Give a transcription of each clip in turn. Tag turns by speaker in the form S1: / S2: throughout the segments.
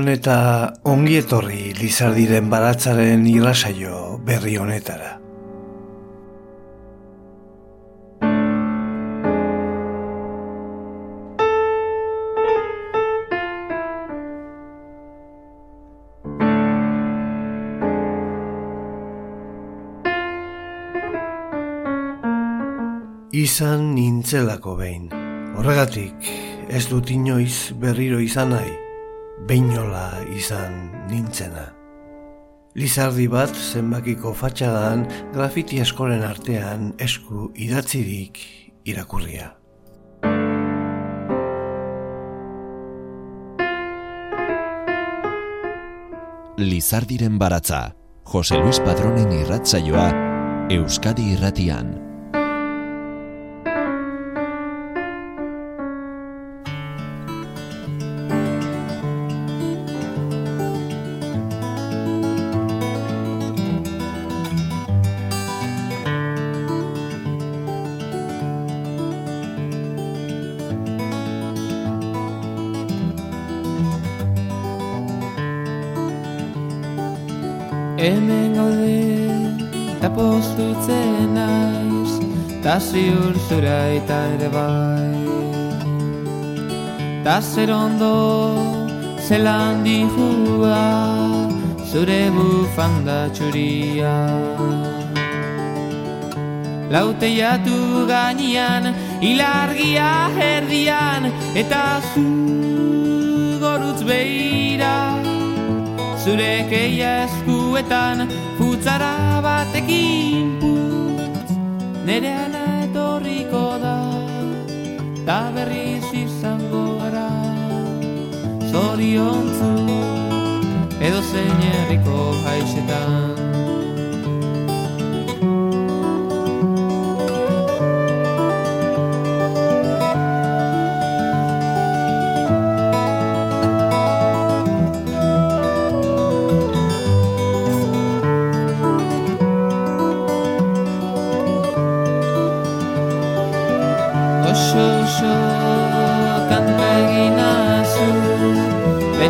S1: Gabon eta ongi etorri Lizardiren baratzaren irrasaio berri honetara. Izan nintzelako behin. Horregatik, ez dut inoiz berriro izan nahi beinola izan nintzena. Lizardi bat zenbakiko fatxadan grafiti askoren artean esku idatzirik irakurria.
S2: Lizardiren baratza, Jose Luis Padronen irratzaioa, Euskadi irratian.
S3: Ziur zura eta ere bai. Ta zer ondo zelan dihua zure bufanda txuria. Laute jatu gainian, ilargia herdian eta zu gorutz behira. Zure keia eskuetan futzara batekin nerean Ta berriz izango gara. Zoriontzu Edo zein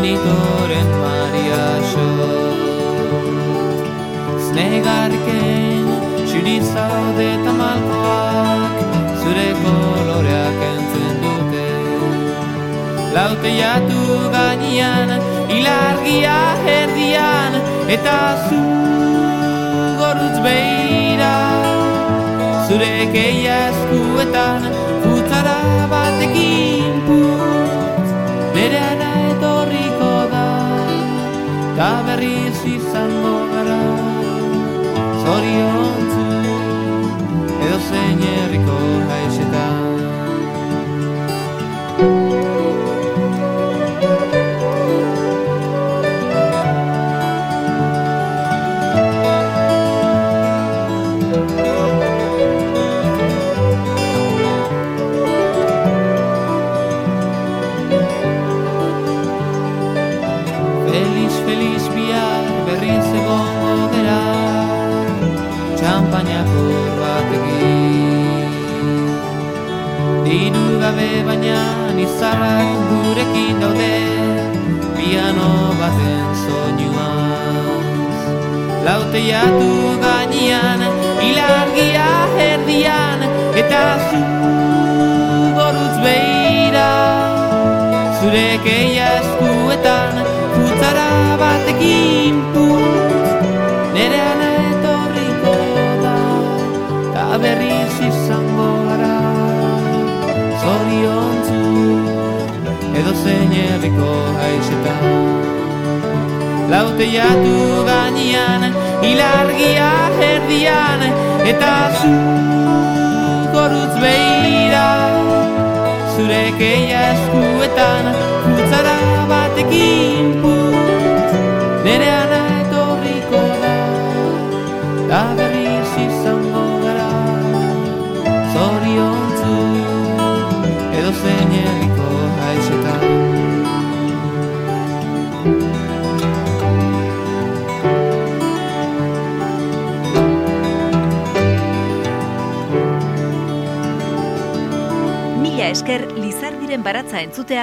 S3: erriko haixetan Lauteiatu gainean, ilargia herdian, eta zu gorutz behira. Zure keia eskuetan,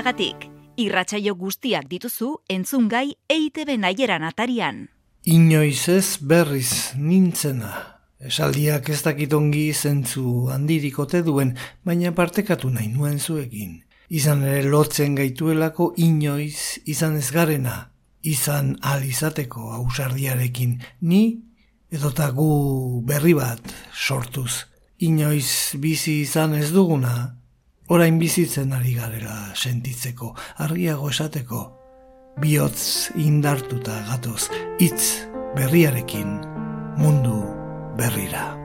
S4: entzuteagatik. Irratsaio guztiak dituzu entzungai EITB naieran atarian.
S1: Inoiz ez berriz nintzena. Esaldiak ez dakitongi zentzu handirikote duen, baina partekatu nahi nuen zuekin. Izan ere lotzen gaituelako inoiz izan ez garena, izan alizateko ausardiarekin, ni edota gu berri bat sortuz. Inoiz bizi izan ez duguna, orain bizitzen ari garela sentitzeko, argiago esateko, bihotz indartuta gatoz, hitz berriarekin, mundu berrira.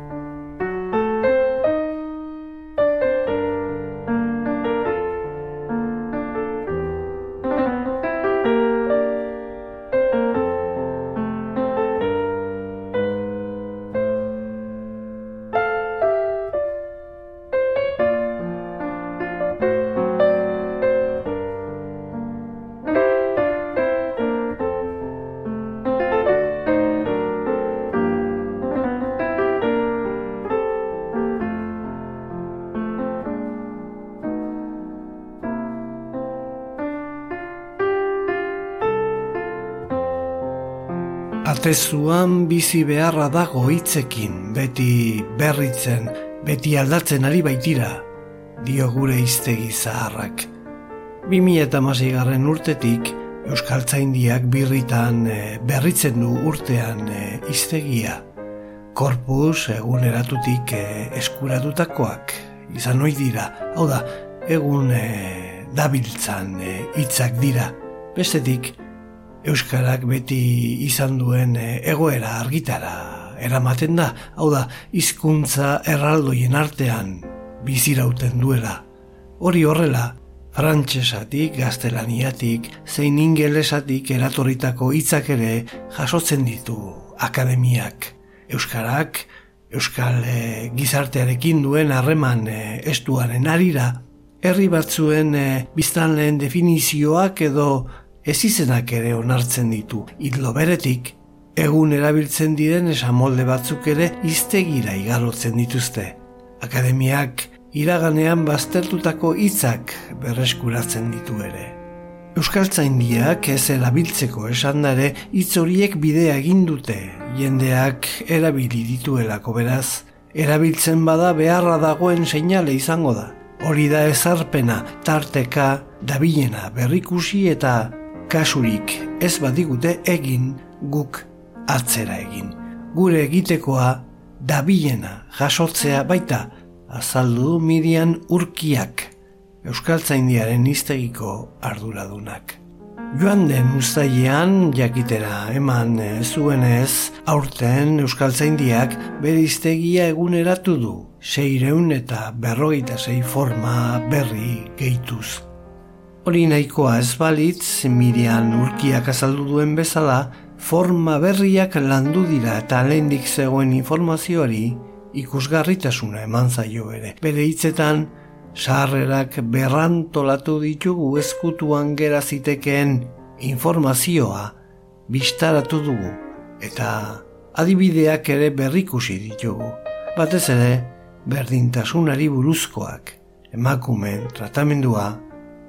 S1: Atezuan bizi beharra dago hitzekin, beti berritzen, beti aldatzen ari baitira, dio gure iztegi zaharrak. 2006 garren urtetik, Euskaltzaindiak birritan e, berritzen du urtean e, iztegia. Korpus eguneratutik e, eskuratutakoak izan ohi dira, hau da, egun dabiltzan hitzak dira. Bestetik, Euskarak beti izan duen eh, egoera argitara eramaten da, hau da, hizkuntza erraldoien artean bizirauten duela. Hori horrela, frantsesatik, gaztelaniatik, zein ingelesatik eratorritako hitzak ere jasotzen ditu akademiak. Euskarak, Euskal e, gizartearekin duen harreman e, estuaren arira, herri batzuen e, biztanleen definizioak edo ez izenak ere onartzen ditu. Idlo beretik, egun erabiltzen diren esamolde batzuk ere iztegira igarotzen dituzte. Akademiak iraganean baztertutako hitzak berreskuratzen ditu ere. Euskaltzaindiak ez erabiltzeko esan dare hitz horiek bidea egin dute, jendeak erabili dituelako beraz, erabiltzen bada beharra dagoen seinale izango da. Hori da ezarpena, tarteka, dabilena, berrikusi eta kasurik ez badigute egin guk atzera egin. Gure egitekoa dabilena jasotzea baita azaldu Mirian urkiak Euskaltzaindiaren iztegiko arduradunak. Joan den ustailean jakitera eman zuenez aurten Euskaltzaindiak bere iztegia eguneratu du. Seireun eta berrogeita sei forma berri gehituz. Hori nahikoa ez balitz, Mirian urkiak azaldu duen bezala, forma berriak landu dira eta lehendik zegoen informazioari ikusgarritasuna eman zaio ere. Bere hitzetan, sarrerak berrantolatu ditugu ezkutuan gera zitekeen informazioa bistaratu dugu eta adibideak ere berrikusi ditugu. Batez ere, berdintasunari buruzkoak, emakumen tratamendua,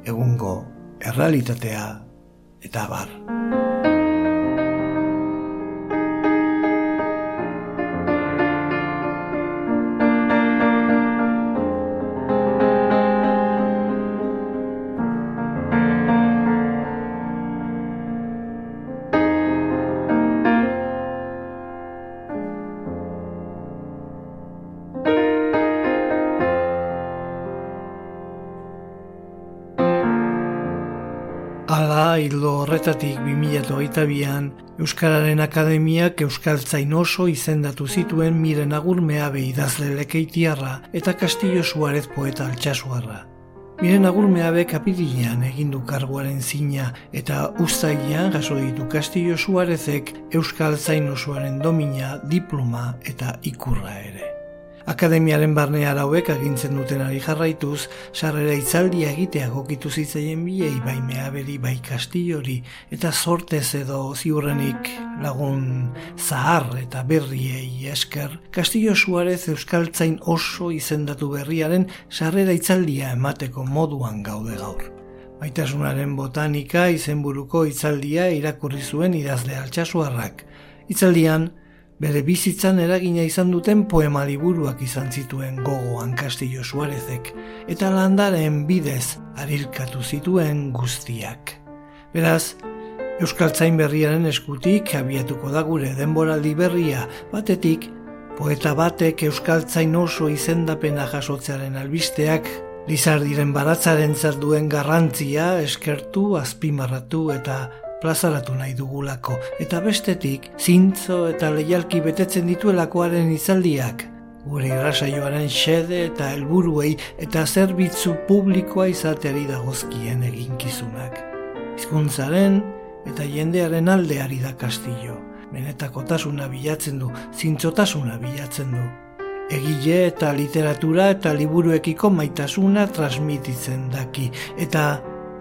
S1: egungo errealitatea eta bar. Horretatik 2008an Euskararen Akademiak Euskaltzain oso izendatu zituen miren agurmea behidazle lekeitiarra eta Castillo Suarez poeta altxasuarra. Miren agurmea be kapitilean egindu karguaren zina eta ustailean jaso ditu Castillo Suarezek Euskaltzain osoaren domina, diploma eta ikurra ere. Akademiaren barne arauek agintzen duten ari jarraituz, sarrera itzaldia egitea gokitu zitzaien biei bai meaberi bai kastillori eta sortez edo ziurrenik lagun zahar eta berriei esker, Kastillo Suarez Euskaltzain oso izendatu berriaren sarrera itzaldia emateko moduan gaude gaur. Maitasunaren botanika izenburuko hitzaldia irakurri zuen idazle altxasuarrak. Hitzaldian, bere bizitzan eragina izan duten poema liburuak izan zituen gogoan Castillo Suarezek, eta landaren bidez arilkatu zituen guztiak. Beraz, Euskaltzain berriaren eskutik abiatuko da gure denboraldi berria, batetik, poeta batek Euskaltzain oso izendapena jasotzearen albisteak Lizardiren baratzaren zer duen garrantzia eskertu, azpimarratu eta plazaratu nahi dugulako. Eta bestetik, zintzo eta leialki betetzen dituelakoaren izaldiak. Gure irrasaioaren xede eta helburuei eta zerbitzu publikoa izateari dagozkien eginkizunak. Hizkuntzaren eta jendearen aldeari da kastillo. Benetakotasuna bilatzen du, zintzotasuna bilatzen du egile eta literatura eta liburuekiko maitasuna transmititzen daki eta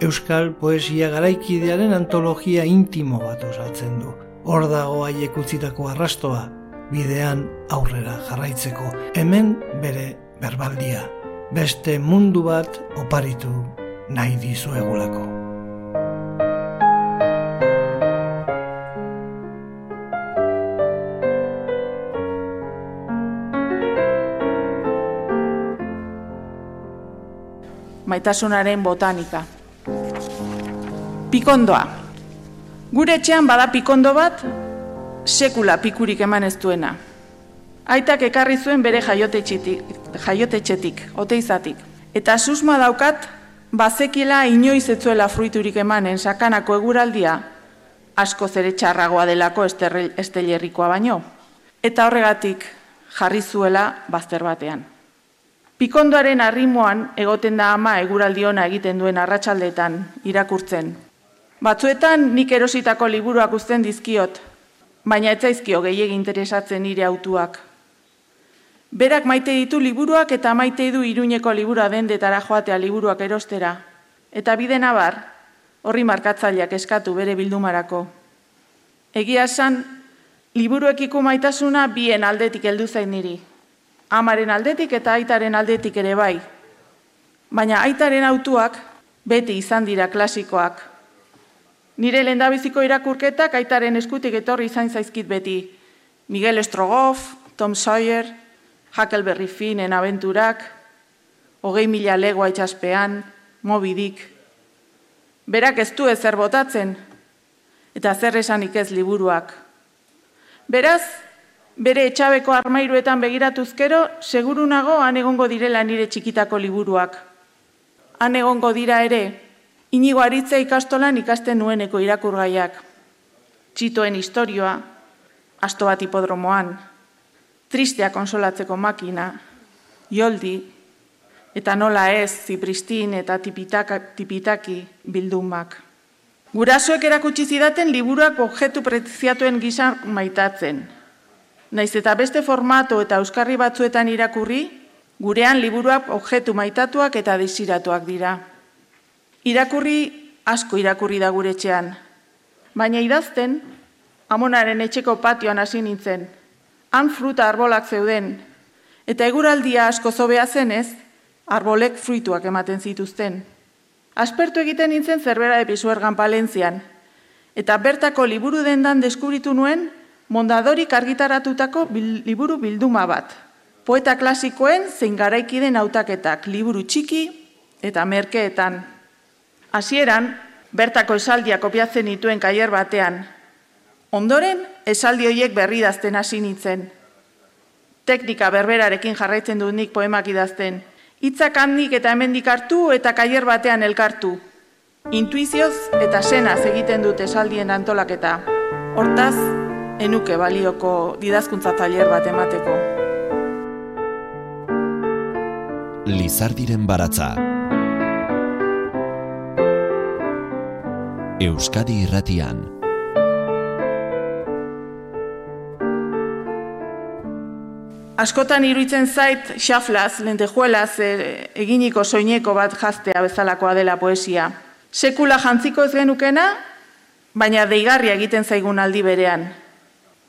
S1: euskal poesia garaikidearen antologia intimo bat osatzen du. Hor dago haiek utzitako arrastoa, bidean aurrera jarraitzeko, hemen bere berbaldia. Beste mundu bat oparitu nahi dizuegulako.
S5: maitasunaren botanika. Pikondoa. Gure etxean bada pikondo bat, sekula pikurik eman ez duena. Aitak ekarri zuen bere jaiotetxetik, oteizatik. Eta susma daukat, bazekila inoiz etzuela fruiturik emanen sakanako eguraldia, asko zere txarragoa delako estelerrikoa baino. Eta horregatik jarri zuela bazter batean. Pikondoaren arrimoan egoten da ama eguraldiona egiten duen arratsaldetan irakurtzen. Batzuetan nik erositako liburuak uzten dizkiot, baina ez zaizkio gehiegi interesatzen nire autuak. Berak maite ditu liburuak eta maite du iruñeko liburua dendetara joatea liburuak erostera. Eta bide nabar, horri markatzaileak eskatu bere bildumarako. Egia esan, liburuekiko maitasuna bien aldetik heldu zain niri amaren aldetik eta aitaren aldetik ere bai. Baina aitaren autuak beti izan dira klasikoak. Nire lendabiziko irakurketak aitaren eskutik etorri izan zaizkit beti. Miguel Estrogoff, Tom Sawyer, Huckleberry Finnen abenturak, hogei mila legoa itxaspean, mobidik. Berak ez du ezer botatzen, eta zer esanik ez liburuak. Beraz, bere etxabeko armairuetan begiratuzkero, seguru nago han egongo direla nire txikitako liburuak. Han egongo dira ere, inigo aritza ikastolan ikasten nueneko irakurgaiak. Txitoen historioa, asto bat hipodromoan, tristea konsolatzeko makina, joldi, eta nola ez, zipristin eta tipitaka, tipitaki bildumak. Gurasoek erakutsi zidaten liburuak objektu preziatuen gisa maitatzen, Naiz eta beste formato eta euskarri batzuetan irakurri, gurean liburuak objektu maitatuak eta desiratuak dira. Irakurri asko irakurri da gure etxean, baina idazten, amonaren etxeko patioan hasi nintzen, han fruta arbolak zeuden, eta eguraldia asko zobea zenez, arbolek fruituak ematen zituzten. Aspertu egiten nintzen zerbera episuergan palentzian, eta bertako liburu dendan deskubritu nuen, mondadorik argitaratutako liburu bilduma bat. Poeta klasikoen zein garaikiden hautaketak liburu txiki eta merkeetan. Hasieran bertako esaldia kopiatzen dituen kaier batean. Ondoren, esaldi horiek berri dazten hasi nintzen. Teknika berberarekin jarraitzen dut nik poemak idazten. Itzak handik eta hemendik hartu eta kaier batean elkartu. Intuizioz eta senaz egiten dut esaldien antolaketa. Hortaz, enuke balioko didazkuntza tailer bat emateko.
S2: Lizardiren baratza Euskadi irratian
S5: Askotan iruitzen zait xaflaz, lentejuelaz e, eginiko soineko bat jaztea bezalakoa dela poesia. Sekula jantziko ez genukena, baina deigarria egiten zaigun aldi berean.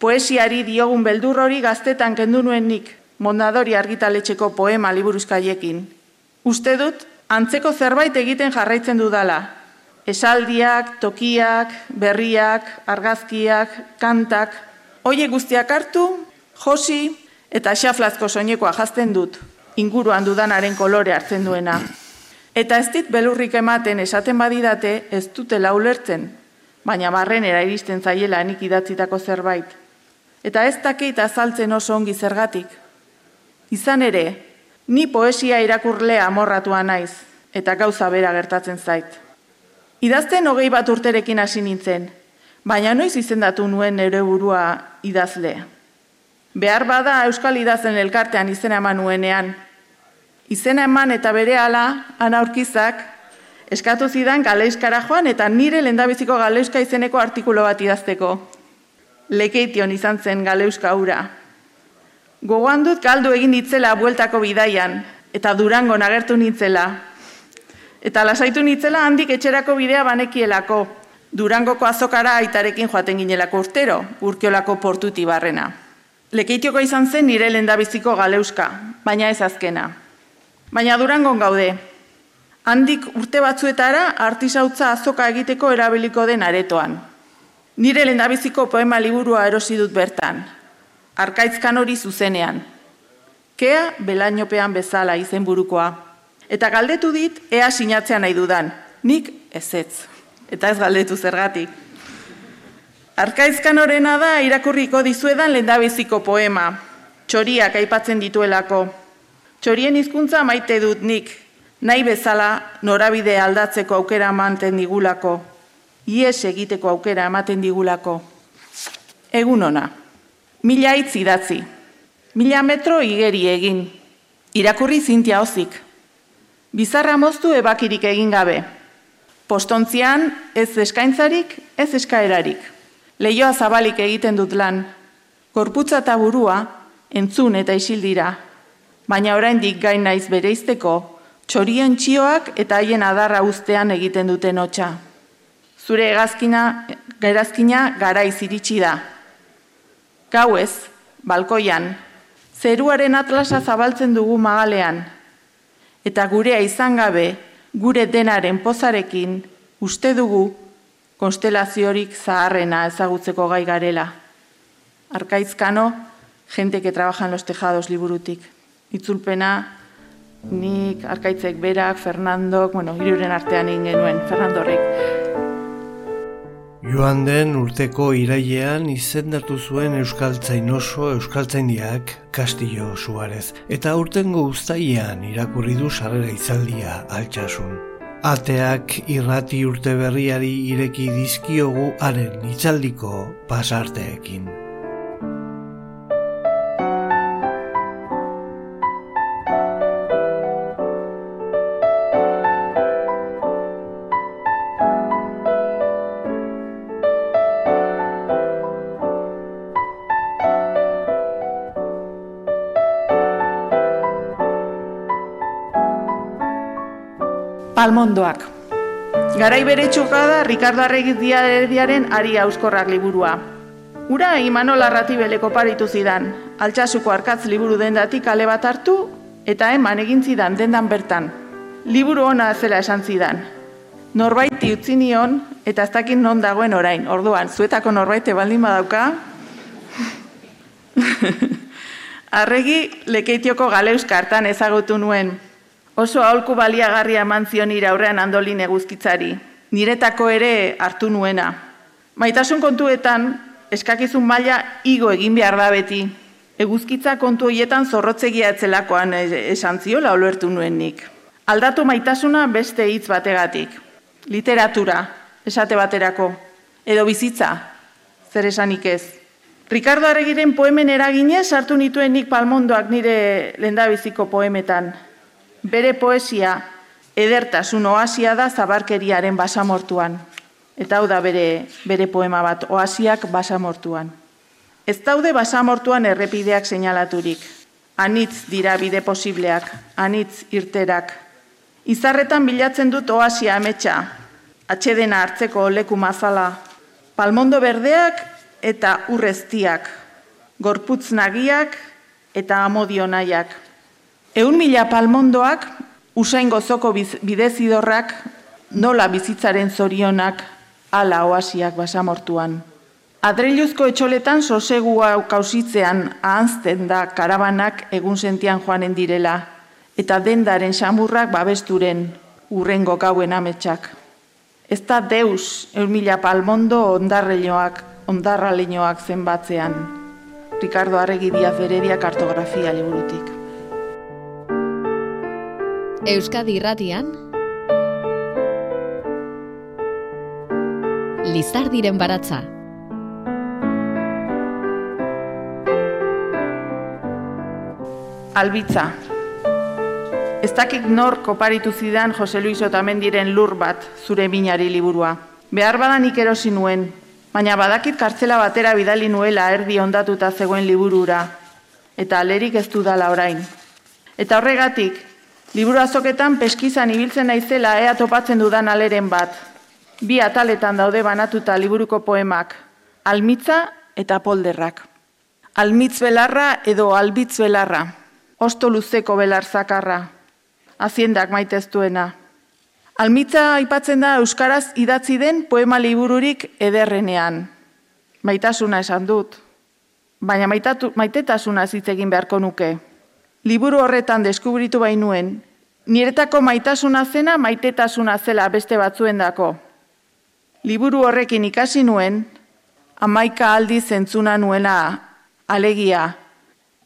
S5: Poesiari diogun beldur hori gaztetan kendu nuen nik, mondadori argitaletxeko poema liburuzkaiekin. Uste dut, antzeko zerbait egiten jarraitzen dudala, Esaldiak, tokiak, berriak, argazkiak, kantak, hoiek guztiak hartu, josi eta xaflazko soinekoa jazten dut, inguruan dudanaren kolore hartzen duena. Eta ez dit belurrik ematen esaten badidate ez dutela ulertzen, baina barrenera iristen zaiela nik idatzitako zerbait. Eta ez dakit azaltzen oso ongi zergatik. Izan ere, ni poesia irakurlea amorratua naiz, eta gauza bera gertatzen zait. Idazten hogei bat urterekin hasi nintzen, baina noiz izendatu nuen ere burua idazle. Behar bada Euskal Idazen elkartean izena eman nuenean. Izena eman eta bere ala, ana aurkizak, eskatu zidan galeiskara joan eta nire lendabiziko galeiska izeneko artikulo bat idazteko. Lekeition izan zen galeuska ura. Gogoan dut galdu egin ditzela bueltako bidaian, eta durango nagertu nintzela. Eta lasaitu nintzela handik etxerako bidea banekielako, durangoko azokara aitarekin joaten ginelako urtero, urkiolako portuti barrena. Lekeitioko izan zen nire lendabiziko galeuska, baina ez azkena. Baina durangon gaude, handik urte batzuetara artisautza azoka egiteko erabiliko den aretoan. Nire lendabiziko poema liburua erosi dut bertan, arkaitzkan hori zuzenean. Kea belainopean bezala izen burukoa. Eta galdetu dit, ea sinatzea nahi dudan. Nik ezetz. Eta ez galdetu zergatik. Arkaizkan horrena da irakurriko dizuedan lendabiziko poema. Txoriak aipatzen dituelako. Txorien hizkuntza maite dut nik, nahi bezala norabide aldatzeko aukera ematen digulako, ies egiteko aukera ematen digulako. Egun ona, mila hitz idatzi, mila metro igeri egin, irakurri zintia hozik, bizarra moztu ebakirik egin gabe, postontzian ez eskaintzarik, ez eskaerarik, lehioa zabalik egiten dut lan, korputza eta burua entzun eta isildira, baina oraindik gain naiz bereizteko txorien txioak eta haien adarra ustean egiten duten hotxa. Zure egazkina, gerazkina garaiz iritsi da. Gau ez, balkoian, zeruaren atlasa zabaltzen dugu magalean, eta gurea izan gabe, gure denaren pozarekin, uste dugu, konstelaziorik zaharrena ezagutzeko gai garela. Arkaizkano, gente que trabaja en los tejados liburutik. Itzulpena, nik, arkaitzek berak, Fernandok, bueno, hiruren artean egin genuen, Fernandorrek.
S1: Joan den urteko irailean izendatu zuen Euskaltzain oso Euskaltzaindiak Castillo Suarez eta urtengo uztailean irakurri du sarrera itzaldia altxasun. Ateak irrati urte berriari ireki dizkiogu haren itzaldiko pasarteekin.
S5: Palmondoak. Garai bere da Ricardo Arregiz diaren ari auskorrak liburua. Ura Imanol Arratibeleko paritu zidan, altxasuko arkatz liburu dendatik ale bat hartu, eta eman egin zidan dendan bertan. Liburu ona zela esan zidan. Norbaiti utzi nion, eta ez dakit non dagoen orain. Orduan, zuetako norbaite baldin badauka. Arregi lekeitioko galeuzka hartan ezagutu nuen, Oso aholku baliagarria eman zion aurrean andolin eguzkitzari, niretako ere hartu nuena. Maitasun kontuetan, eskakizun maila igo egin behar da beti. Eguzkitza kontu hoietan zorrotzegia etzelakoan esan ziola olertu nuen nik. Aldatu maitasuna beste hitz bategatik. Literatura, esate baterako. Edo bizitza, zer esanik ez. Ricardo Arregiren poemen eraginez hartu nituen nik palmondoak nire lendabiziko poemetan bere poesia edertasun oasia da zabarkeriaren basamortuan. Eta hau da bere, bere poema bat, oasiak basamortuan. Ez daude basamortuan errepideak seinalaturik. Anitz dira bide posibleak, anitz irterak. Izarretan bilatzen dut oasia ametsa, atxedena hartzeko leku mazala, palmondo berdeak eta urreztiak, gorputz nagiak eta amodio nahiak. Eun mila palmondoak, usain gozoko bidezidorrak, nola bizitzaren zorionak ala oasiak basamortuan. Adreiluzko etxoletan sosegua kausitzean ahanzten da karabanak egun sentian joanen direla, eta dendaren samurrak babesturen urrengo gauen ametsak. Ez da deus, eumila palmondo ondarreleoak, ondarraleñoak zenbatzean. Ricardo Arregi Diaz Beredia kartografia liburutik.
S6: Euskadi Irratian Lizardiren baratza
S5: Albitza Ez dakik nor koparitu zidan Jose Luis Otamendiren lur bat zure minari liburua. Behar badanik erosi nuen, baina badakit kartzela batera bidali nuela erdi ondatuta zegoen liburura, eta alerik ez dudala orain. Eta horregatik, liburu azoketan peskizan ibiltzen naizela ea topatzen dudan aleren bat. Bi ataletan daude banatuta liburuko poemak, almitza eta polderrak. Almitz belarra edo albitz belarra, osto luzeko belar zakarra, aziendak maiteztuena. Almitza aipatzen da Euskaraz idatzi den poema libururik ederrenean. Maitasuna esan dut, baina maitatu, maitetasuna egin beharko nuke. Liburu horretan deskubritu bainuen, niretako maitasuna zena maitetasuna zela beste batzuen dako. Liburu horrekin ikasi nuen, amaika aldi zentzuna nuena alegia,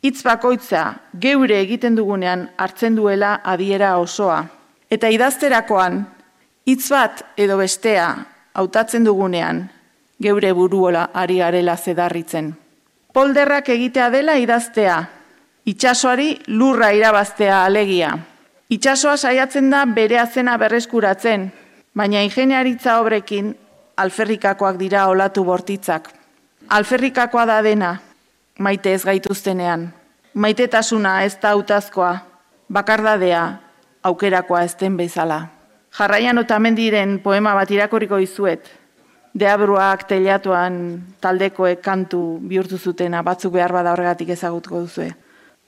S5: hitz bakoitza geure egiten dugunean hartzen duela adiera osoa. Eta idazterakoan, hitz bat edo bestea hautatzen dugunean, geure buruola ari garela zedarritzen. Polderrak egitea dela idaztea, itxasoari lurra irabaztea alegia. Itxasoa saiatzen da bere azena berreskuratzen, baina ingeniaritza obrekin alferrikakoak dira olatu bortitzak. Alferrikakoa da dena, maite ez gaituztenean. Maitetasuna ez da utazkoa, bakardadea, aukerakoa ez den bezala. Jarraian otamendiren poema bat irakoriko izuet, deabruak telatuan taldekoek kantu bihurtu zutena, batzuk behar bada horregatik ezagutko duzue.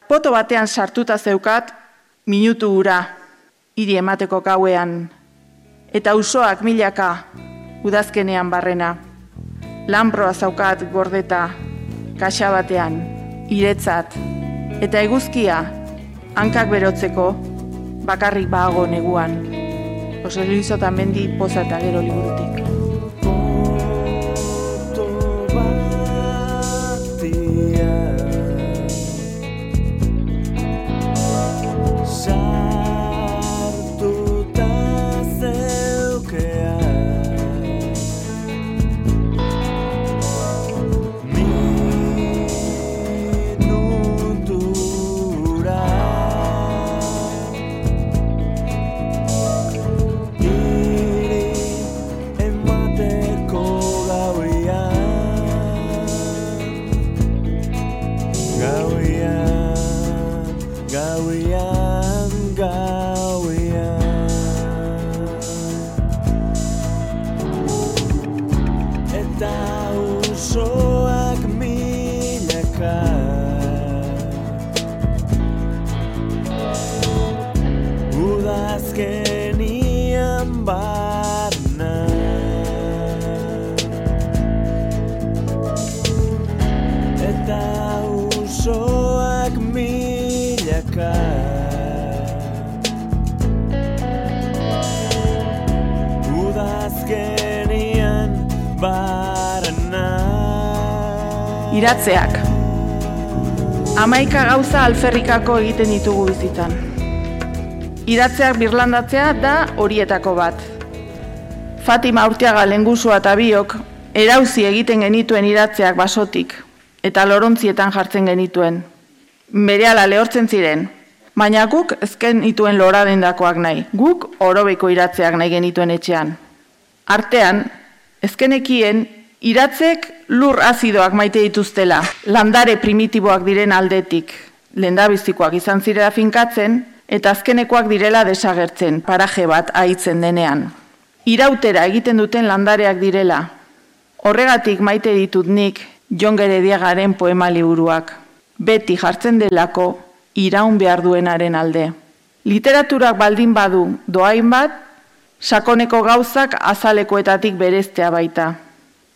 S5: Poto batean sartuta zeukat, minutu ura, hiri emateko gauean, eta usoak milaka, udazkenean barrena. Lamproa zaukat gordeta, kaxa batean, iretzat, eta eguzkia, hankak berotzeko, bakarrik bago neguan. Jose Luis Otamendi poza eta gero liburutik. Amaika gauza alferrikako egiten ditugu bizitzan. Iratzeak birlandatzea da horietako bat. Fatima urteaga lengusua eta biok, erauzi egiten genituen iratzeak basotik, eta lorontzietan jartzen genituen. Berehala lehortzen ziren, baina guk ezken ituen lora dendakoak nahi, guk orobeko iratzeak nahi genituen etxean. Artean, ezkenekien iratzek lur azidoak maite dituztela, landare primitiboak diren aldetik, lendabizikoak izan zirela finkatzen, eta azkenekoak direla desagertzen, paraje bat aitzen denean. Irautera egiten duten landareak direla. Horregatik maite ditut nik jongere diagaren poema liburuak. Beti jartzen delako iraun behar duenaren alde. Literaturak baldin badu doain bat, sakoneko gauzak azalekoetatik bereztea baita.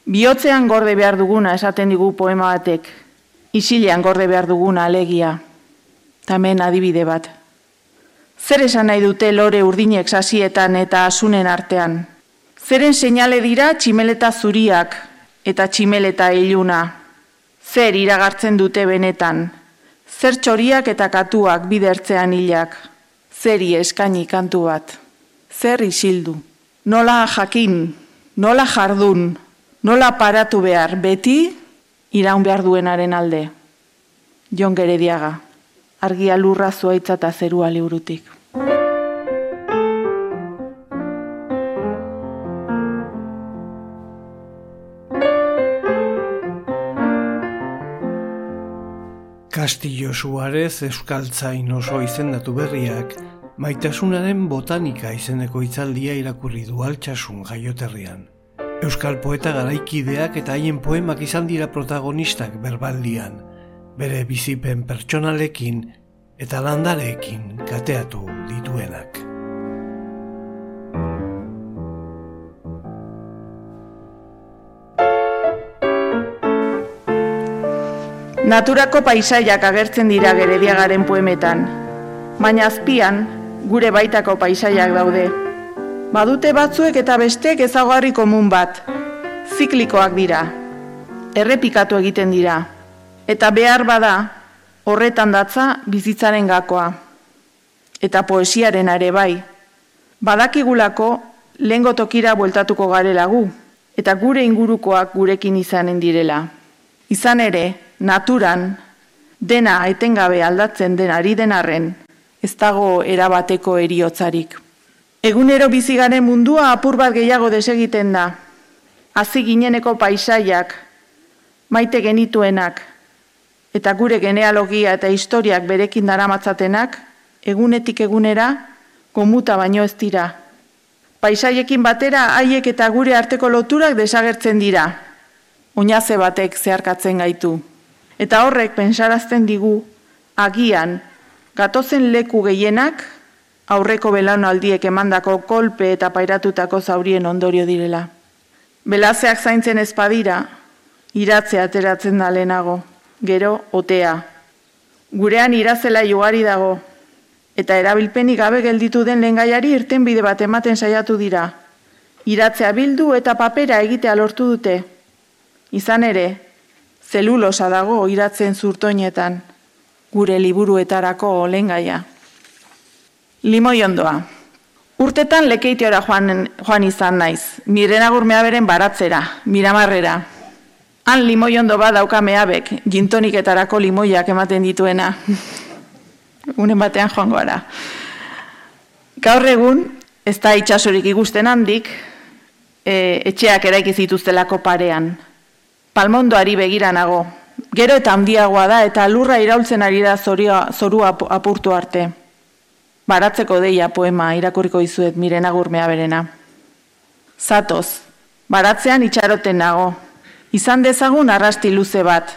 S5: Biotzean gorde behar duguna esaten digu poema batek, isilean gorde behar duguna alegia. Tamen adibide bat. Zer esan nahi dute lore urdinek sasietan eta asunen artean? Zeren seinale dira tximeleta zuriak eta tximeleta iluna? Zer iragartzen dute benetan? Zer txoriak eta katuak bidertzean hilak? Zeri eskaini kantu bat? Zer isildu? Nola jakin? Nola jardun? Nola paratu behar? Beti iraun behar duenaren alde? Jon Gerediaga argia lurra zuaitza eta zerua liurutik.
S1: Castillo Suarez Euskaltzain oso izendatu berriak, maitasunaren botanika izeneko itzaldia irakurri du altxasun jaioterrian. Euskal poeta garaikideak eta haien poemak izan dira protagonistak berbaldian, bere bizipen pertsonalekin eta landareekin kateatu dituenak.
S5: Naturako paisaiak agertzen dira gerediagaren poemetan, baina azpian gure baitako paisaiak daude. Badute batzuek eta bestek ezagarri komun bat, ziklikoak dira, errepikatu egiten dira, eta behar bada horretan datza bizitzaren gakoa. Eta poesiaren are bai. Badakigulako lehengo tokira bueltatuko garela gu, eta gure ingurukoak gurekin izanen direla. Izan ere, naturan, dena etengabe aldatzen den ari denarren, ez dago erabateko eriotzarik. Egunero bizigaren mundua apur bat gehiago desegiten da. Hazi gineneko paisaiak, maite genituenak, eta gure genealogia eta historiak berekin daramatzatenak, egunetik egunera, komuta baino ez dira. Paisaiekin batera, haiek eta gure arteko loturak desagertzen dira. Oinaze batek zeharkatzen gaitu. Eta horrek pensarazten digu, agian, gatozen leku gehienak, aurreko belaunaldiek emandako kolpe eta pairatutako zaurien ondorio direla. Belazeak zaintzen ezpadira, iratzea ateratzen da lehenago gero otea. Gurean irazela jugari dago, eta erabilpenik gabe gelditu den lengaiari irten bide bat ematen saiatu dira. Iratzea bildu eta papera egitea lortu dute. Izan ere, zelulosa dago iratzen zurtoinetan, gure liburuetarako lengaia. Limoi ondoa. Urtetan lekeitiora joan, joan izan naiz, mirenagurmea beren baratzera, miramarrera, Han limoi ondo bat dauka meabek, jintoniketarako limoiak ematen dituena. Unen batean joango gara. Gaur egun, ez da itxasorik igusten handik, e, etxeak eraiki zituztelako parean. Palmondoari begiranago. Gero eta handiagoa da eta lurra iraultzen ari da zorua apurtu arte. Baratzeko deia poema irakurriko izuet miren agurmea berena. Zatoz, baratzean itxaroten nago, izan dezagun arrasti luze bat.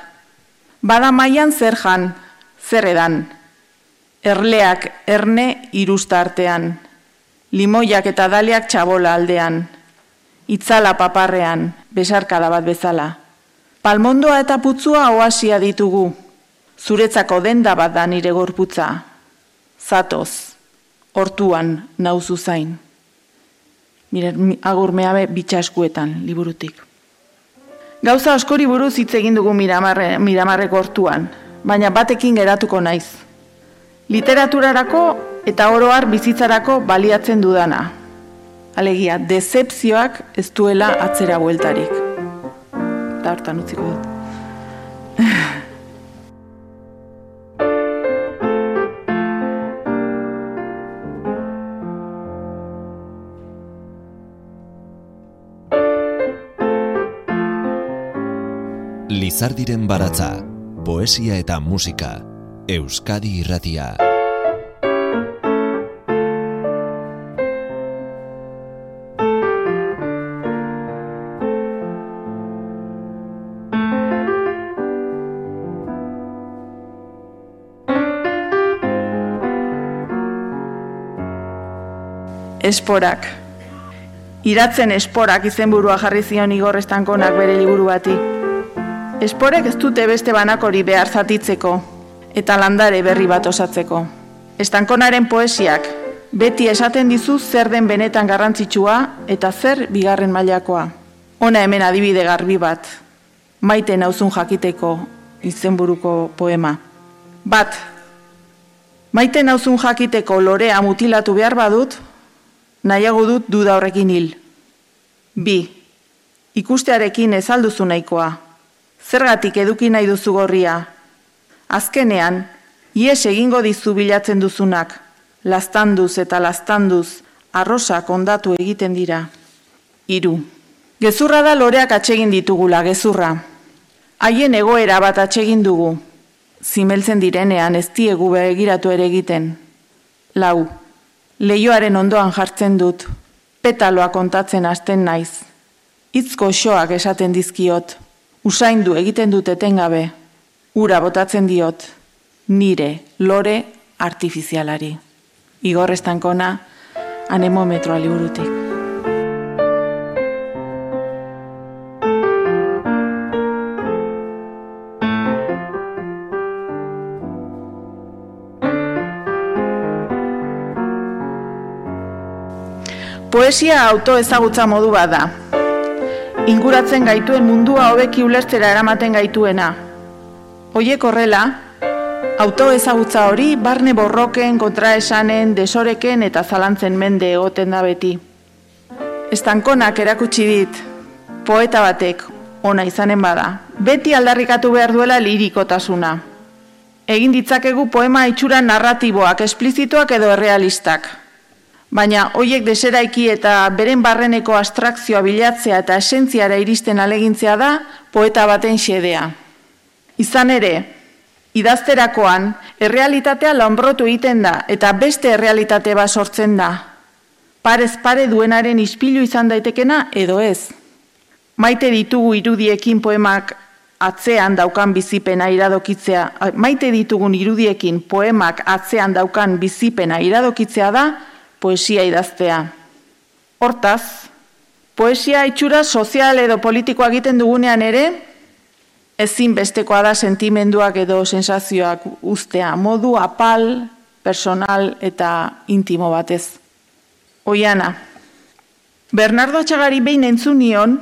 S5: Bada mailan zer jan, zer edan. Erleak erne irusta artean. Limoiak eta daliak txabola aldean. Itzala paparrean, besarkada bat bezala. Palmondoa eta putzua oasia ditugu. Zuretzako denda bat da nire gorputza. Zatoz, hortuan nauzu zain. Mire, agur meabe bitxaskuetan, liburutik. Gauza askori buruz hitz egin dugu miramarre, miramarre gortuan, baina batekin geratuko naiz. Literaturarako eta oroar bizitzarako baliatzen dudana. Alegia, decepzioak ez duela atzera bueltarik. Eta hortan utziko dut.
S2: Lizardiren baratza, poesia eta musika, Euskadi irratia.
S5: Esporak, Iratzen esporak izenburua jarri zion Igor Estankonak bere liburu bati. Esporek ez dute beste banakori behar zatitzeko eta landare berri bat osatzeko. Estankonaren poesiak beti esaten dizu zer den benetan garrantzitsua eta zer bigarren mailakoa. Ona hemen adibide garbi bat, maite nauzun jakiteko izenburuko poema. Bat, maite nauzun jakiteko lorea mutilatu behar badut, nahiago dut duda horrekin hil. Bi, ikustearekin ez alduzu nahikoa. Zergatik eduki nahi duzu gorria. Azkenean, ies egingo dizu bilatzen duzunak, lastanduz eta lastanduz, arrosak ondatu egiten dira. Hiru. Gezurra da loreak atsegin ditugula, gezurra. Haien egoera bat atsegin dugu. Zimeltzen direnean ez diegu begiratu ere egiten. Lau leioaren ondoan jartzen dut, petaloa kontatzen hasten naiz. Itzko xoak esaten dizkiot, usaindu egiten dut etengabe, ura botatzen diot, nire lore artifizialari. Igor estankona, anemometroa liburutik. Poesia autoezagutza modu bat da. Inguratzen gaituen mundua hobeki ulertzera eramaten gaituena. Hoiek horrela, autoezagutza hori barne borroken, kontraesanen, desoreken eta zalantzen mende egoten da beti. Estankonak erakutsi dit, poeta batek, ona izanen bada, beti aldarrikatu behar duela lirikotasuna. Egin ditzakegu poema itxura narratiboak, esplizituak edo errealistak baina hoiek deseraiki eta beren barreneko abstrakzioa bilatzea eta esentziara iristen alegintzea da poeta baten xedea. Izan ere, idazterakoan, errealitatea lanbrotu egiten da eta beste errealitate bat sortzen da. Parez pare duenaren ispilu izan daitekena edo ez. Maite ditugu irudiekin poemak atzean daukan bizipena iradokitzea, maite ditugun irudiekin poemak atzean daukan bizipena iradokitzea da, poesia idaztea. Hortaz, poesia itxura sozial edo politikoa egiten dugunean ere, ezin bestekoa da sentimenduak edo sensazioak ustea, modu apal, personal eta intimo batez. Oiana, Bernardo Atxagari behin entzunion,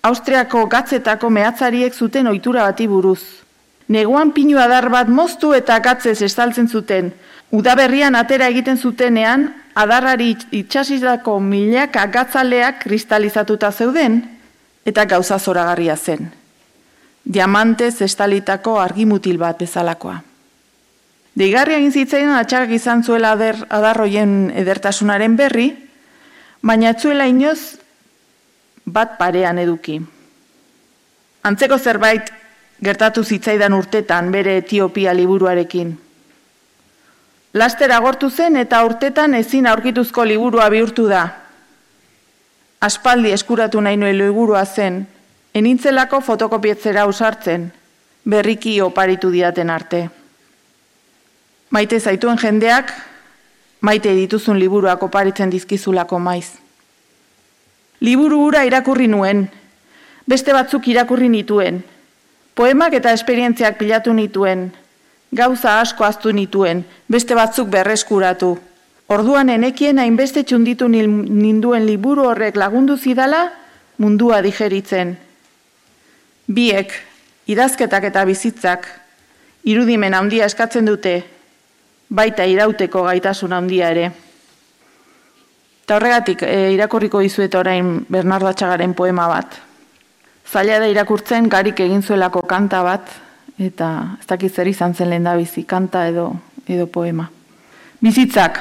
S5: Austriako gatzetako mehatzariek zuten ohitura bati buruz. Neguan pinu adar bat moztu eta gatzez estaltzen zuten, Udaberrian atera egiten zutenean, adarrari itxasizako milak agatzaleak kristalizatuta zeuden, eta gauza zoragarria zen. Diamantez estalitako argimutil bat bezalakoa. Deigarria egin zitzaidan atxagak izan zuela ader, adarroien edertasunaren berri, baina etzuela inoz bat parean eduki. Antzeko zerbait gertatu zitzaidan urtetan bere Etiopia liburuarekin. Laster agortu zen eta urtetan ezin aurkituzko liburua bihurtu da. Aspaldi eskuratu nahi nuen liburua zen, enintzelako fotokopietzera usartzen, berriki oparitu diaten arte. Maite zaituen jendeak, maite dituzun liburuak oparitzen dizkizulako maiz. Liburu hura irakurri nuen, beste batzuk irakurri nituen, poemak eta esperientziak pilatu nituen, gauza asko aztu nituen, beste batzuk berreskuratu. Orduan enekien hainbeste txunditu ninduen liburu horrek lagundu zidala mundua digeritzen. Biek, idazketak eta bizitzak, irudimen handia eskatzen dute, baita irauteko gaitasun handia ere. Eta horregatik, e, irakurriko dizuet orain Bernardo Atxagaren poema bat. Zaila da irakurtzen garik egin zuelako kanta bat, eta ez dakit zer izan zen lehen bizi, kanta edo, edo poema. Bizitzak.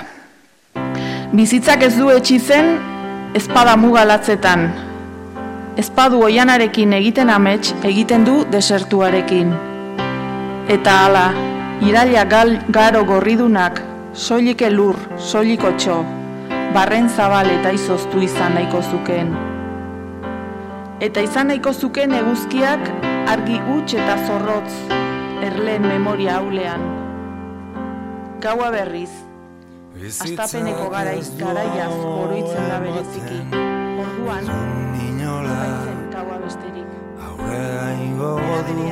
S5: Bizitzak ez du etxi zen espada mugalatzetan. Espadu oianarekin egiten amets egiten du desertuarekin. Eta hala, iraila gal, garo gorridunak, soilik elur, soilik otxo, barren zabal eta izoztu izan nahiko zuken. Eta izan nahiko zuken eguzkiak argi huts eta zorrotz, erleen memoria haulean. Gaua berriz, astapeneko garaiz garaiaz oroitzen da bereziki. Orduan, baitzen gaua besterik.
S7: Aurrera ingo du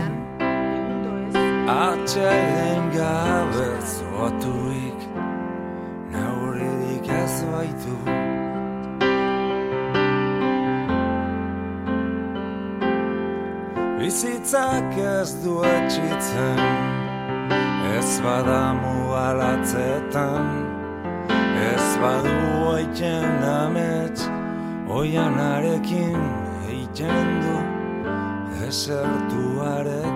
S7: Atxeden gabe zoaturik Neurridik ez baitu Bizitzak ez du etxitzen Ez badamu alatzetan. Ez badu oiten amets Oianarekin eiten du Esertuarekin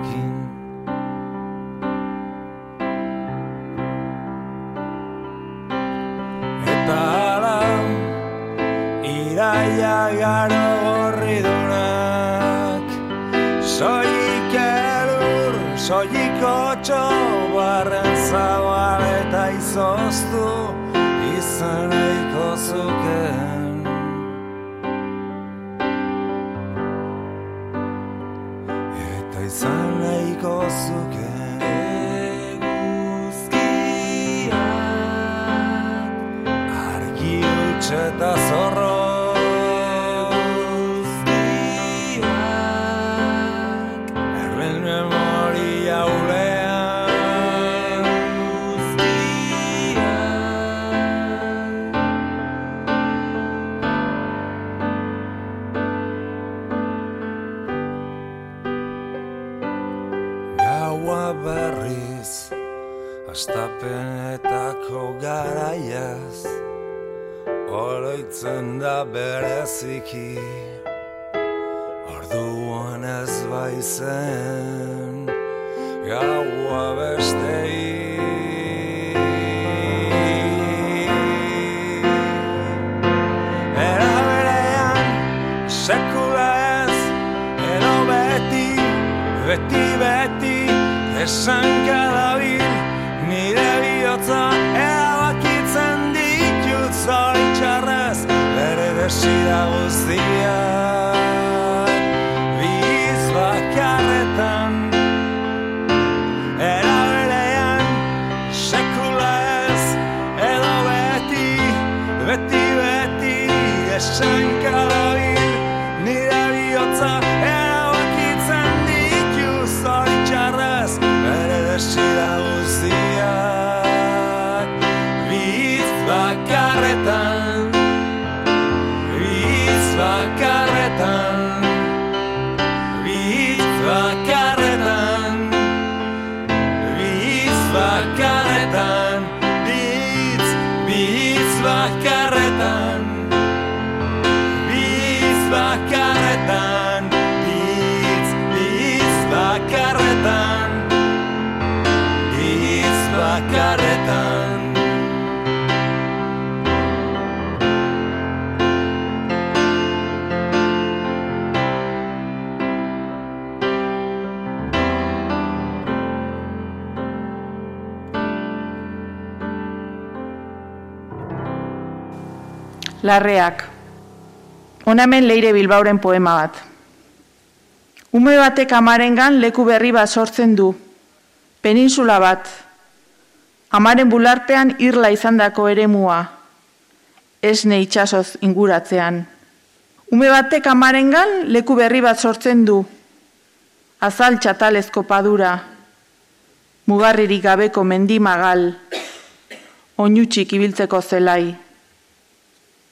S5: Larreak. Onamen leire bilbauren poema bat. Ume batek amarengan leku berri bat sortzen du. Peninsula bat. Amaren bularpean irla izandako eremua. Esne itxasoz inguratzean. Ume batek amarengan leku berri bat sortzen du. Azal txatalezko padura. Mugarririk gabeko mendimagal. Oinutxik ibiltzeko zelai.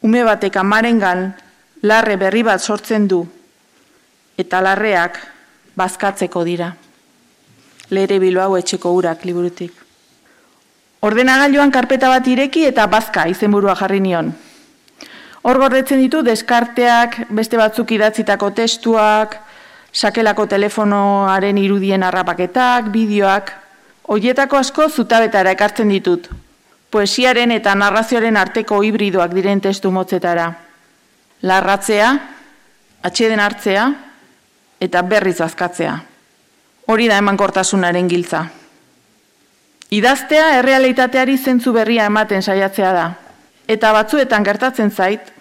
S5: Ume batek amarengan larre berri bat sortzen du, eta larreak bazkatzeko dira. Leire Bilbao etxeko urak liburutik. Ordenagailuan karpeta bat ireki eta bazka izenburua jarri nion. Hor gordetzen ditu deskarteak, beste batzuk idatzitako testuak, sakelako telefonoaren irudien harrapaketak, bideoak, hoietako asko zutabetara ekartzen ditut. Poesiaren eta narrazioaren arteko hibridoak diren testu motzetara. Larratzea, atxeden hartzea eta berriz azkatzea. Hori da emankortasunaren giltza. Idaztea errealitateari zentzu berria ematen saiatzea da. Eta batzuetan gertatzen zait,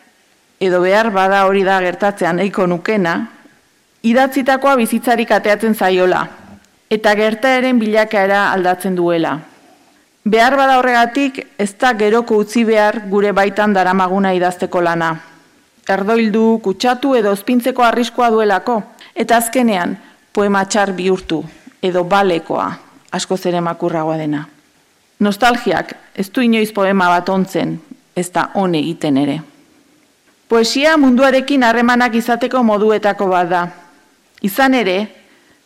S5: edo behar bada hori da gertatzean nahiko nukena, idatzitakoa bizitzarik ateatzen zaiola, eta gertaeren bilakaera aldatzen duela. Behar bada horregatik, ez da geroko utzi behar gure baitan daramaguna idazteko lana. Erdoildu, kutsatu edo ospintzeko arriskoa duelako, eta azkenean, poema txar bihurtu, edo balekoa, asko zere makurragoa dena. Nostalgiak, ez du inoiz poema bat ontzen, ez da hone egiten ere. Poesia munduarekin harremanak izateko moduetako bat da. Izan ere,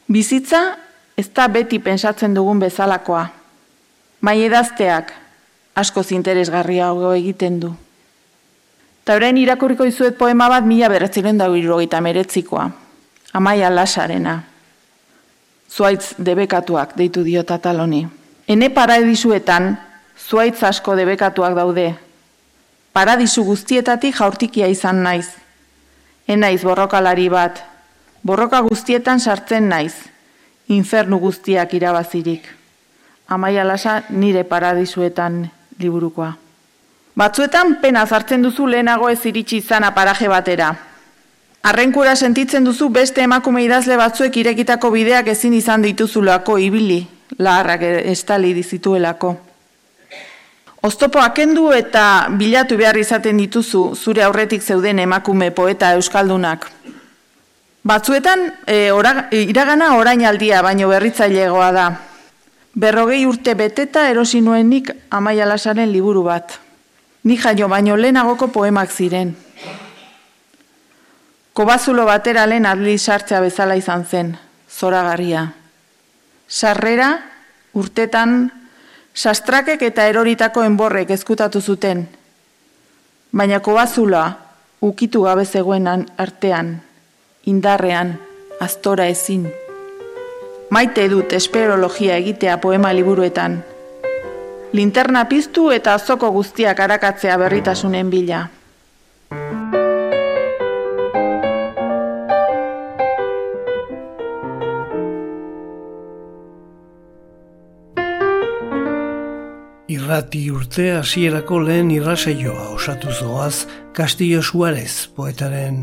S5: bizitza ez da beti pensatzen dugun bezalakoa. Mai edazteak asko zinteresgarriago egiten du. Ta orain irakurriko izuet poema bat mila beratzen da irrogeita meretzikoa. Amaia lasarena. Zuaitz debekatuak deitu diota taloni. Ene paradisuetan, zuaitz asko debekatuak daude. Paradisu guztietatik jaurtikia izan naiz. Enaiz borrokalari bat. Borroka guztietan sartzen naiz. Infernu guztiak irabazirik. Amaia lasa nire paradisuetan liburukoa. Batzuetan pena zartzen duzu lehenago ez iritsi izana paraje batera. Arrenkura sentitzen duzu beste emakume idazle batzuek irekitako bideak ezin izan dituzulako ibili, laharrak estali dizituelako. Oztopo akendu eta bilatu behar izaten dituzu zure aurretik zeuden emakume poeta euskaldunak. Batzuetan e, iragana orain aldia baino berritzailegoa da. Berrogei urte beteta erosi nuenik amaia lasaren liburu bat. Ni jaio baino lehenagoko poemak ziren. Kobazulo batera lehen adli sartzea bezala izan zen, zoragarria. Sarrera, urtetan, sastrakek eta eroritako enborrek ezkutatu zuten. Baina kobazula, ukitu gabe zegoenan artean, indarrean, astora ezin. Maite dut esperologia egitea poema liburuetan. Linterna piztu eta azoko guztiak arakatzea berritasunen bila.
S1: Irrati urte hasierako lehen irraseioa osatu zoaz Castillo Suarez poetaren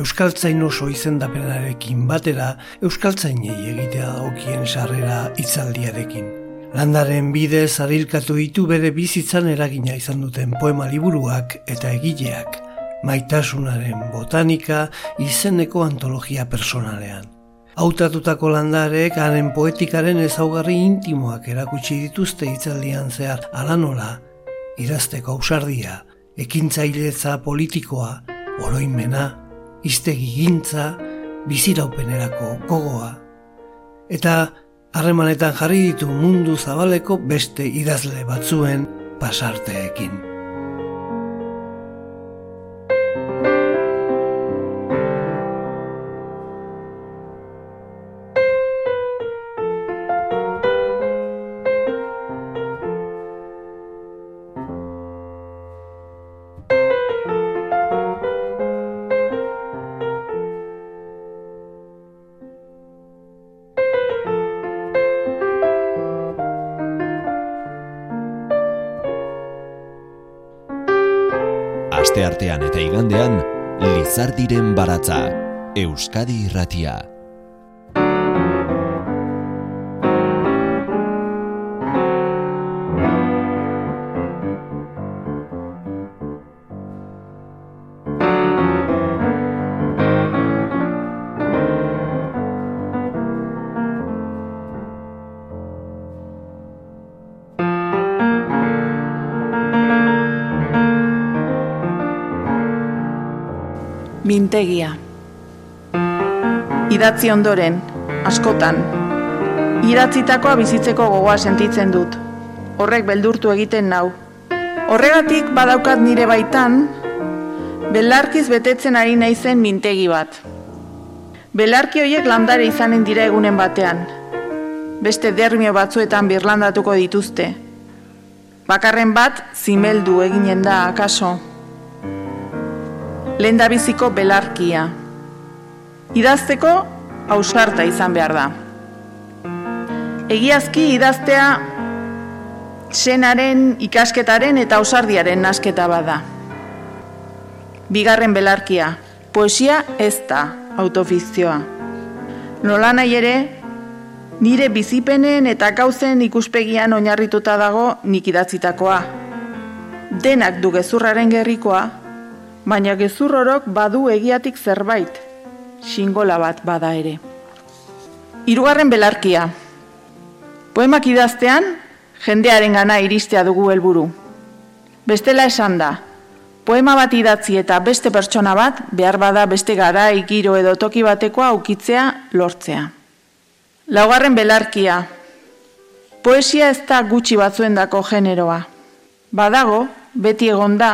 S1: Euskaltzain oso izendapenarekin batera Euskaltzainei egitea okien sarrera itzaldiarekin. Landaren bidez arilkatu ditu bere bizitzan eragina izan duten poema liburuak eta egileak, maitasunaren botanika izeneko antologia personalean. Hautatutako landarek haren poetikaren ezaugarri intimoak erakutsi dituzte itzaldian zehar alanola, idazteko ausardia, ekintzailetza politikoa, oroimena, iztegi gintza, biziraupenerako gogoa. Eta harremanetan jarri ditu mundu zabaleko beste idazle batzuen pasarteekin.
S2: Artean eta igandean, Lizardiren baratza, Euskadi irratia.
S5: Idatzi ondoren, askotan, idatzitakoa bizitzeko gogoa sentitzen dut. Horrek beldurtu egiten nau. Horregatik badaukat nire baitan, belarkiz betetzen ari naizen mintegi bat. Belarki horiek landare izanen dira egunen batean. Beste dermio batzuetan birlandatuko dituzte. Bakarren bat, zimeldu eginen da, akaso lehen biziko belarkia. Idazteko ausarta izan behar da. Egiazki idaztea senaren, ikasketaren eta ausardiaren nasketa bada. Bigarren belarkia, poesia ez da autofizioa. Nola nahi ere, Nire bizipenen eta gauzen ikuspegian oinarrituta dago nik idatzitakoa. Denak du gezurraren gerrikoa, baina gezur orok badu egiatik zerbait, xingola bat bada ere. Hirugarren belarkia. Poemak idaztean, jendearen gana iristea dugu helburu. Bestela esan da, poema bat idatzi eta beste pertsona bat, behar bada beste gara, giro edo toki batekoa aukitzea lortzea. Laugarren belarkia. Poesia ez da gutxi batzuendako generoa. Badago, beti egon da,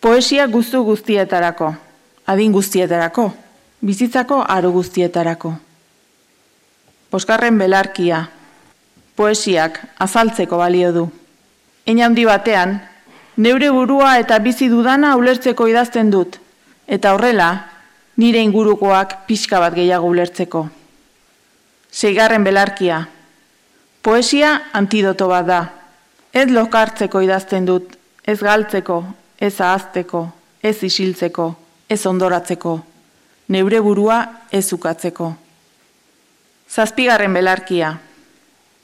S5: poesia guztu guztietarako, adin guztietarako, bizitzako aro guztietarako. Poskarren belarkia. Poesiak azaltzeko balio du. Eina handi batean, neure burua eta bizi dudana ulertzeko idazten dut, eta horrela, nire ingurukoak pixka bat gehiago ulertzeko. Seigarren belarkia. Poesia antidoto bat da. Ez lokartzeko idazten dut, ez galtzeko, ez ahazteko, ez isiltzeko, ez ondoratzeko, neure burua ez ukatzeko. Zazpigarren belarkia.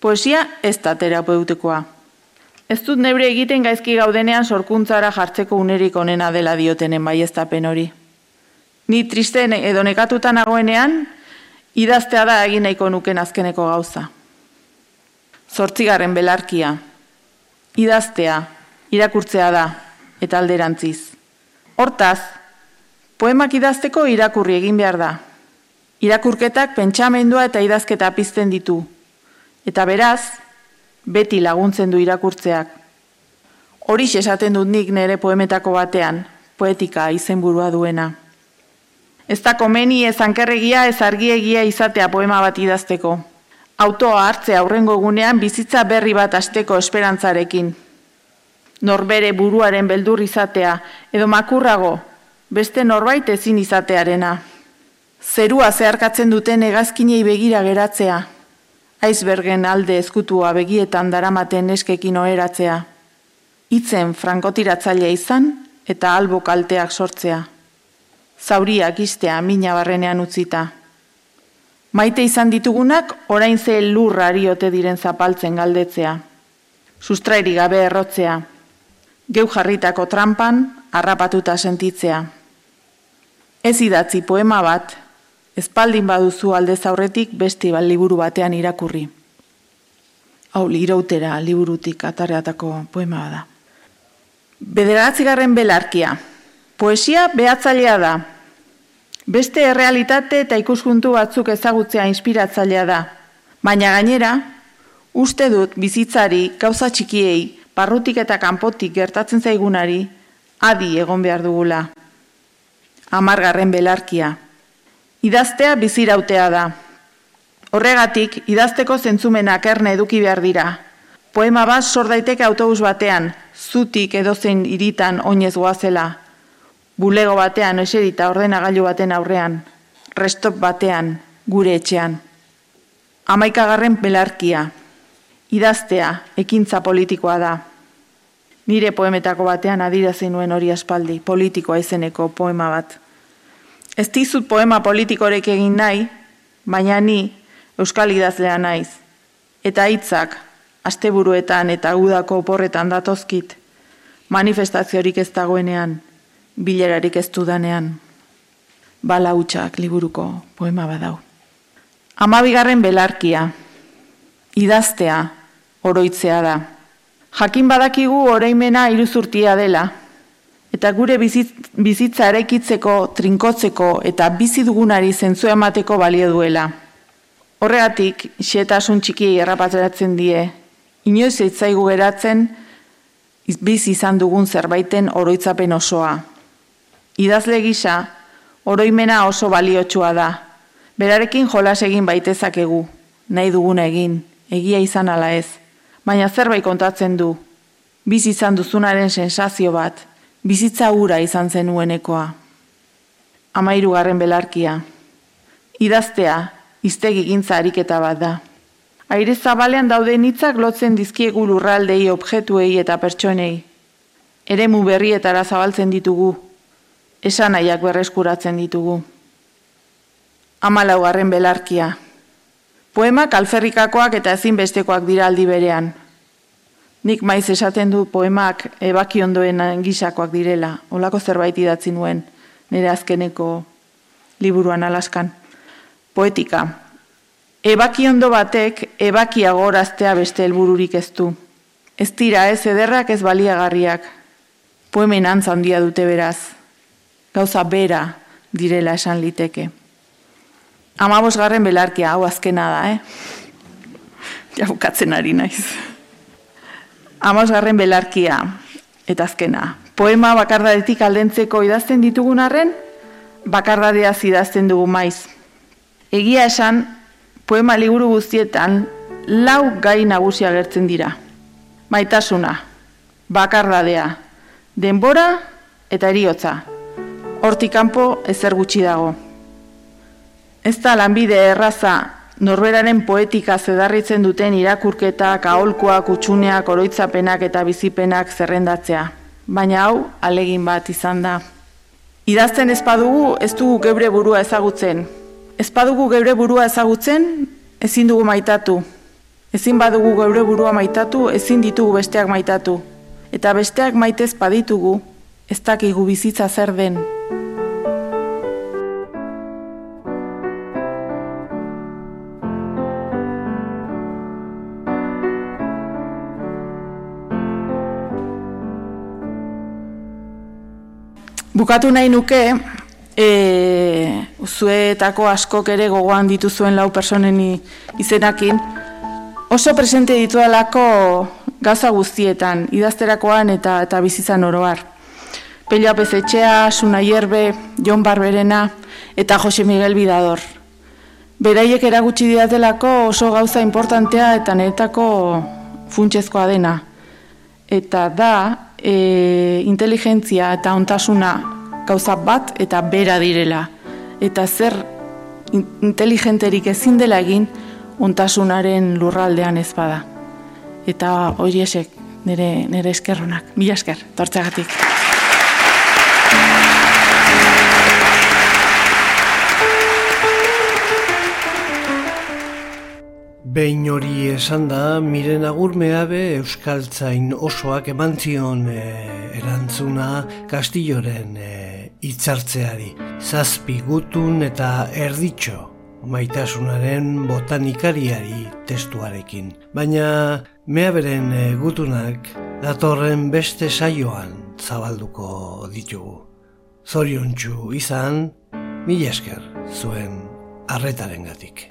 S5: Poesia ez da terapeutekoa. Ez dut neure egiten gaizki gaudenean sorkuntzara jartzeko unerik onena dela diotenen baiestapen hori. Ni tristen edo nekatuta nagoenean, idaztea da egin nahiko nuken azkeneko gauza. Zortzigarren belarkia. Idaztea, irakurtzea da, eta alderantziz. Hortaz, poemak idazteko irakurri egin behar da. Irakurketak pentsamendua eta idazketa pizten ditu. Eta beraz, beti laguntzen du irakurtzeak. Horix esaten dut nik nere poemetako batean, poetika izenburua duena. Ez da komeni ez ankerregia ez argiegia izatea poema bat idazteko. Autoa hartze aurrengo egunean bizitza berri bat asteko esperantzarekin. Norbere buruaren beldur izatea edo makurrago, beste norbait ezin izatearena. Zerua zeharkatzen duten egazkinei begira geratzea, aizbergen alde ezkutua begietan daramaten eskekin oheratzea. Itzen frankotiratzailea izan eta albo kalteak sortzea. Zauriak istea mina barrenean utzita. Maite izan ditugunak orain ze lurrari ote diren zapaltzen galdetzea. Sustrairi gabe errotzea. Geu jarritako trampan harrapatuta sentitzea. Ez idatzi poema bat, espaldin baduzu alde zaurretik besti bal liburu batean irakurri. Hau, liroutera liburutik atareatako poema bada. Bederatzigarren belarkia. Poesia behatzailea da. Beste errealitate eta ikuskuntu batzuk ezagutzea inspiratzailea da. Baina gainera, uste dut bizitzari, gauza txikiei, parrutik eta kanpotik gertatzen zaigunari, adi egon behar dugula. Amargarren belarkia. Idaztea bizirautea da. Horregatik, idazteko zentzumenak erne eduki behar dira. Poema bat sor daiteke autobus batean, zutik edozein iritan oinez goazela. Bulego batean eserita ordenagailu baten aurrean. Restop batean, gure etxean. Amaikagarren belarkia. Idaztea, ekintza politikoa da. Nire poemetako batean adirazen nuen hori aspaldi, politikoa izeneko poema bat. Ez dizut poema politikorek egin nahi, baina ni euskal idazlea naiz. Eta hitzak asteburuetan eta udako oporretan datozkit, manifestaziorik ez dagoenean, bilerarik ez dudanean. Bala hutsak liburuko poema badau. Amabigarren belarkia, idaztea, oroitzea da. Jakin badakigu oraimena iruzurtia dela, eta gure bizitza erekitzeko, trinkotzeko eta bizi dugunari zentzu emateko balio duela. Horregatik, xetasun txikiei errapatzeratzen die, inoiz eitzaigu geratzen, bizi izan dugun zerbaiten oroitzapen osoa. Idazle gisa, oroimena oso baliotsua da. Berarekin jolas egin baitezakegu, nahi duguna egin, egia izan ala ez baina zerbait kontatzen du. Biz izan duzunaren sensazio bat, bizitza ura izan zenuenekoa. Amairu garren belarkia. Idaztea, iztegi gintza ariketa bat da. Aire zabalean dauden hitzak lotzen dizkiegu lurraldei objektuei eta pertsonei. Eremu berrietara zabaltzen ditugu. Esan berreskuratzen ditugu. Amalau garren belarkia. Poemak alferrikakoak eta ezinbestekoak dira aldi berean. Nik maiz esaten du poemak ebaki ondoen gisakoak direla. Olako zerbait idatzi nuen, nire azkeneko liburuan alaskan. Poetika. Ebaki ondo batek ebaki agoraztea beste helbururik ez du. Ez tira ez ederrak ez baliagarriak. Poemen antza handia dute beraz. Gauza bera direla esan liteke. Amabos garren belarkia, hau azkena da, eh? Ja bukatzen ari naiz. Amabos belarkia, eta azkena. Poema bakardadetik aldentzeko idazten ditugun arren, bakardadea idazten dugu maiz. Egia esan, poema liburu guztietan, lau gai nagusia agertzen dira. Maitasuna, bakardadea, denbora eta eriotza. Hortik kanpo ezer gutxi dago. Ez da lanbide erraza norberaren poetika zedarritzen duten irakurketak, aholkoak, utxuneak, oroitzapenak eta bizipenak zerrendatzea. Baina hau, alegin bat izan da. Idazten ez badugu, ez dugu gebre burua ezagutzen. Ez badugu gebre burua ezagutzen, ezin dugu maitatu. Ezin badugu gebre burua maitatu, ezin ditugu besteak maitatu. Eta besteak maitez baditugu, ez dakigu bizitza zer den. Bukatu nahi nuke, e, zuetako askok ere gogoan dituzuen lau personen izenakin, oso presente ditualako gaza guztietan, idazterakoan eta eta bizitzan oroar. Pello Apezetxea, Suna Hierbe, Jon Barberena eta Jose Miguel Bidador. Beraiek eragutsi didatelako oso gauza importantea eta netako funtsezkoa dena. Eta da, e, inteligentzia eta ontasuna gauza bat eta bera direla. Eta zer inteligenterik ezin dela egin ontasunaren lurraldean ez bada. Eta hori esek nire, nire eskerronak. Mila esker, tortzagatik.
S1: Behin hori esan da, miren agurmeabe euskaltzain osoak eman zion e, erantzuna kastilloren e, itzartzeari. Zazpi gutun eta erditxo maitasunaren botanikariari testuarekin. Baina meaberen e, gutunak datorren beste saioan zabalduko ditugu. Zoriontsu izan, mila esker zuen arretaren gatik.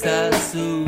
S7: It's azul.